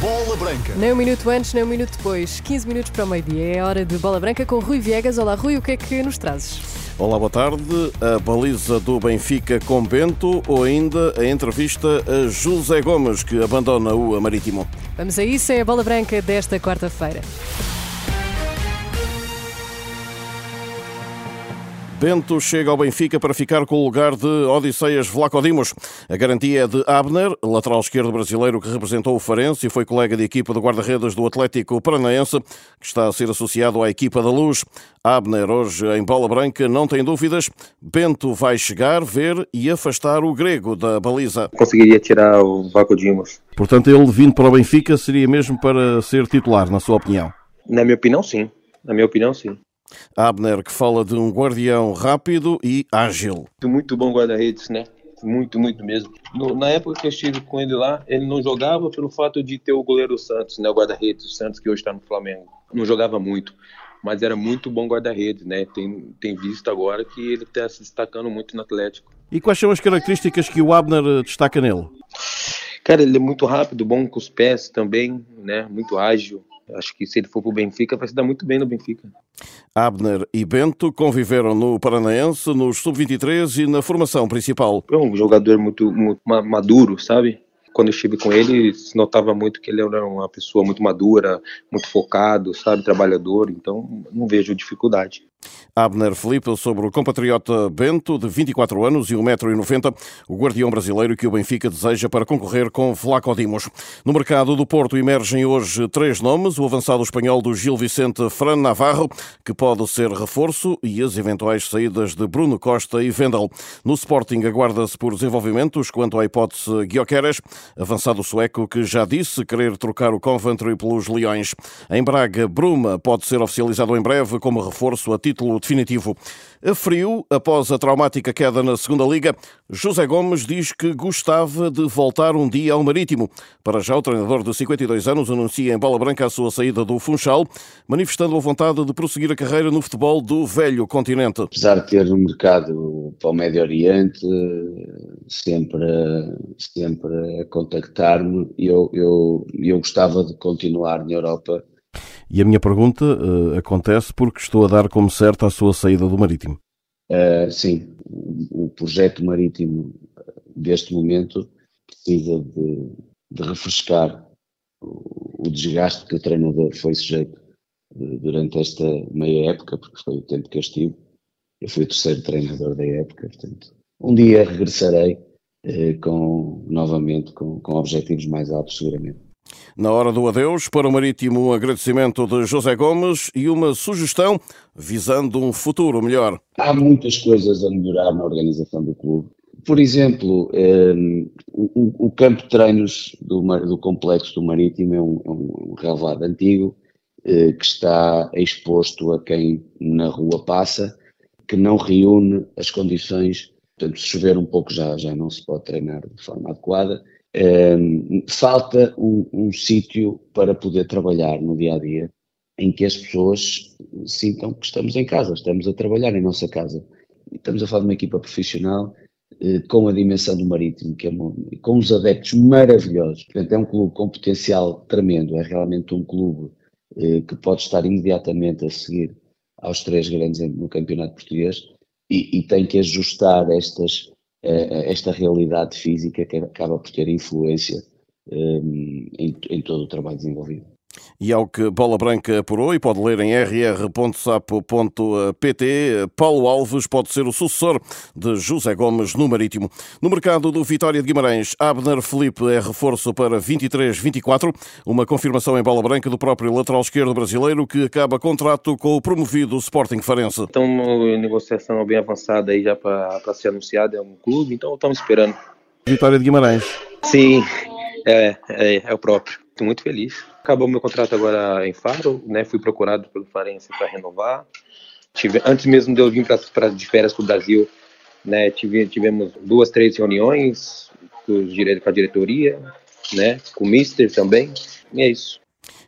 Bola Branca. Nem um minuto antes, nem um minuto depois. 15 minutos para o meio-dia. É hora de Bola Branca com Rui Viegas. Olá, Rui, o que é que nos trazes? Olá, boa tarde. A baliza do Benfica com Bento ou ainda a entrevista a José Gomes, que abandona o Marítimo. Vamos a isso, é a Bola Branca desta quarta-feira. Bento chega ao Benfica para ficar com o lugar de Odisseias Vlacodimos. A garantia é de Abner, lateral esquerdo brasileiro que representou o Farense e foi colega de equipa de guarda-redes do Atlético Paranaense, que está a ser associado à equipa da Luz. Abner, hoje em bola branca, não tem dúvidas. Bento vai chegar, ver e afastar o grego da baliza. Conseguiria tirar o Vlacodimos. Portanto, ele vindo para o Benfica seria mesmo para ser titular, na sua opinião? Na minha opinião, sim. Na minha opinião, sim. Abner, que fala de um guardião rápido e ágil. Muito bom guarda-redes, né? Muito, muito mesmo. No, na época que eu estive com ele lá, ele não jogava pelo fato de ter o goleiro Santos, né? O guarda-redes, o Santos que hoje está no Flamengo. Não jogava muito, mas era muito bom guarda-redes, né? Tem, tem visto agora que ele está se destacando muito no Atlético. E quais são as características que o Abner destaca nele? Cara, ele é muito rápido, bom com os pés também, né? Muito ágil. Acho que se ele for para o Benfica, vai se dar muito bem no Benfica. Abner e Bento conviveram no Paranaense, nos Sub-23 e na formação principal. É um jogador muito, muito maduro, sabe? Quando eu estive com ele, se notava muito que ele era uma pessoa muito madura, muito focado, sabe? Trabalhador, então não vejo dificuldade. Abner Felipe sobre o compatriota Bento, de 24 anos e 1,90m, o guardião brasileiro que o Benfica deseja para concorrer com Vlaco Dimos. No mercado do Porto emergem hoje três nomes, o avançado espanhol do Gil Vicente Fran Navarro, que pode ser reforço, e as eventuais saídas de Bruno Costa e Vendel. No Sporting aguarda-se por desenvolvimentos quanto à hipótese Guioqueres, avançado sueco que já disse querer trocar o Coventry pelos Leões. Em Braga, Bruma pode ser oficializado em breve como reforço a título definitivo. A frio, após a traumática queda na segunda Liga, José Gomes diz que gostava de voltar um dia ao Marítimo. Para já, o treinador de 52 anos anuncia em bola branca a sua saída do Funchal, manifestando a vontade de prosseguir a carreira no futebol do velho continente. Apesar de ter um mercado para o Médio Oriente, sempre, sempre a contactar-me, eu, eu, eu gostava de continuar na Europa e a minha pergunta uh, acontece porque estou a dar como certa a sua saída do Marítimo. Uh, sim, o projeto marítimo deste momento precisa de, de refrescar o, o, desgaste que o treinador foi sujeito durante esta meia época, porque foi o tempo que eu estive. Eu fui o terceiro treinador da época, portanto, um dia regressarei eh, com, novamente com, com objetivos mais altos, seguramente. Na hora do adeus, para o Marítimo, um agradecimento de José Gomes e uma sugestão visando um futuro melhor. Há muitas coisas a melhorar na organização do clube. Por exemplo, um, o, o, campo de treinos do, do, complexo do Marítimo é um, é um relevado antigo eh, que está exposto a quem na rua passa, que não reúne as condições. Portanto, se chover um pouco já, já não se pode treinar de forma adequada falta um, um sítio para poder trabalhar no dia a dia em que as pessoas sintam que estamos em casa, estamos a trabalhar em nossa casa. Estamos a falar de uma equipa profissional eh, com a dimensão do Marítimo, que é uma, com os adeptos maravilhosos. Portanto, é um clube com potencial tremendo, é realmente um clube eh, que pode estar imediatamente a seguir aos três grandes no campeonato português e, e tem que ajustar estas esta realidade física que acaba por ter influência um, em, em todo o trabalho desenvolvido. E ao que Bola Branca apurou, e pode ler em rr.sapo.pt, Paulo Alves pode ser o sucessor de José Gomes no Marítimo. No mercado do Vitória de Guimarães, Abner Felipe é reforço para 23-24, uma confirmação em Bola Branca do próprio lateral esquerdo brasileiro que acaba contrato com o promovido Sporting Farense. Então, uma negociação bem avançada aí já para ser anunciada, é um clube, então estamos esperando. Vitória de Guimarães. Sim, é, é, é o próprio. Estou muito feliz. Acabou meu contrato agora em Faro, né? Fui procurado pelo Farense para renovar. Tive, antes mesmo de eu vir para de férias para o Brasil, né? Tive, tivemos duas, três reuniões com, com a diretoria, né? Com o Mister também. E é isso.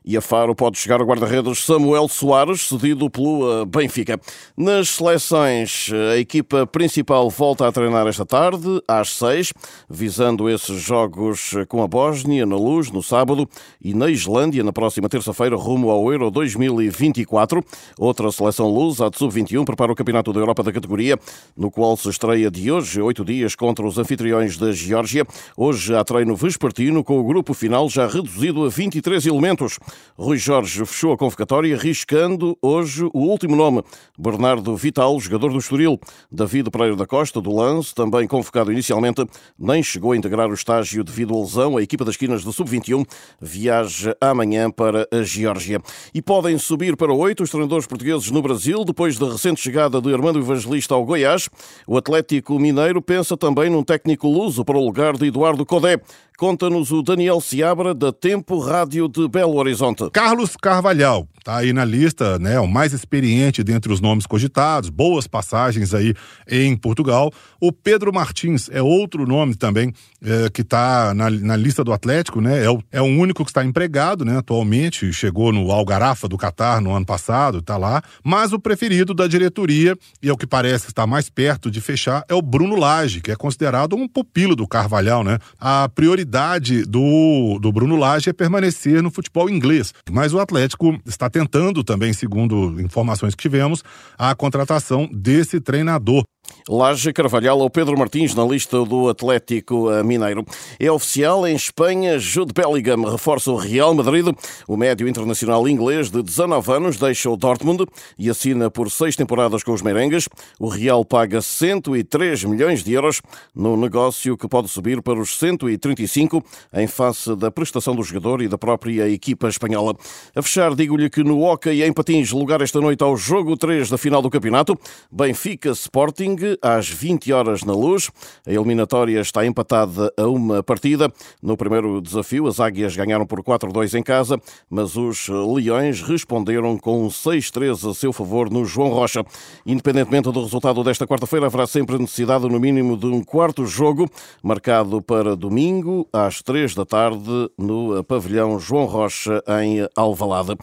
E a Faro pode chegar ao guarda-redes Samuel Soares, cedido pelo Benfica. Nas seleções, a equipa principal volta a treinar esta tarde, às seis, visando esses jogos com a Bósnia na luz no sábado e na Islândia na próxima terça-feira, rumo ao Euro 2024. Outra seleção luz, a de sub-21, prepara o Campeonato da Europa da categoria, no qual se estreia de hoje, oito dias, contra os anfitriões da Geórgia. Hoje há treino vespertino, com o grupo final já reduzido a 23 elementos. Rui Jorge fechou a convocatória, riscando hoje o último nome, Bernardo Vital, jogador do Estoril. David Pereira da Costa, do Lance, também convocado inicialmente, nem chegou a integrar o estágio devido à lesão. A equipa das Quinas do Sub-21 viaja amanhã para a Geórgia. E podem subir para oito os treinadores portugueses no Brasil, depois da recente chegada de Armando Evangelista ao Goiás. O Atlético Mineiro pensa também num técnico luso para o lugar de Eduardo Codé. Conta-nos o Daniel Seabra, da Tempo Rádio de Belo Horizonte. Carlos Carvalhal, está aí na lista, né? O mais experiente dentre os nomes cogitados, boas passagens aí em Portugal. O Pedro Martins é outro nome também é, que está na, na, lista do Atlético, né? É o, é o único que está empregado, né? Atualmente, chegou no Algarafa do Catar no ano passado, está lá. Mas o preferido da diretoria, e é o que parece que está mais perto de fechar, é o Bruno Lage, que é considerado um pupilo do Carvalhal, né? A prioridade do, do Bruno Lage é permanecer no futebol inglês. Mas o Atlético está tentando também, segundo informações que tivemos, a contratação desse treinador. Laje Carvalhal ou Pedro Martins na lista do Atlético Mineiro. É oficial em Espanha, Jude Bellingham reforça o Real Madrid. O médio internacional inglês de 19 anos deixa o Dortmund e assina por seis temporadas com os merengues. O Real paga 103 milhões de euros no negócio que pode subir para os 135 em face da prestação do jogador e da própria equipa espanhola. A fechar, digo-lhe que no Hockey em Patins, lugar esta noite ao jogo 3 da final do campeonato, Benfica Sporting às 20 horas na luz. A eliminatória está empatada a uma partida. No primeiro desafio, as Águias ganharam por 4-2 em casa, mas os Leões responderam com 6-3 a seu favor no João Rocha. Independentemente do resultado desta quarta-feira, haverá sempre necessidade, no mínimo, de um quarto jogo, marcado para domingo, às 3 da tarde, no pavilhão João Rocha, em Alvalade.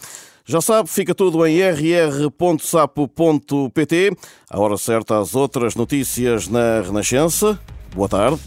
Já sabe, fica tudo em rr.sapo.pt. A hora certa, as outras notícias na Renascença. Boa tarde.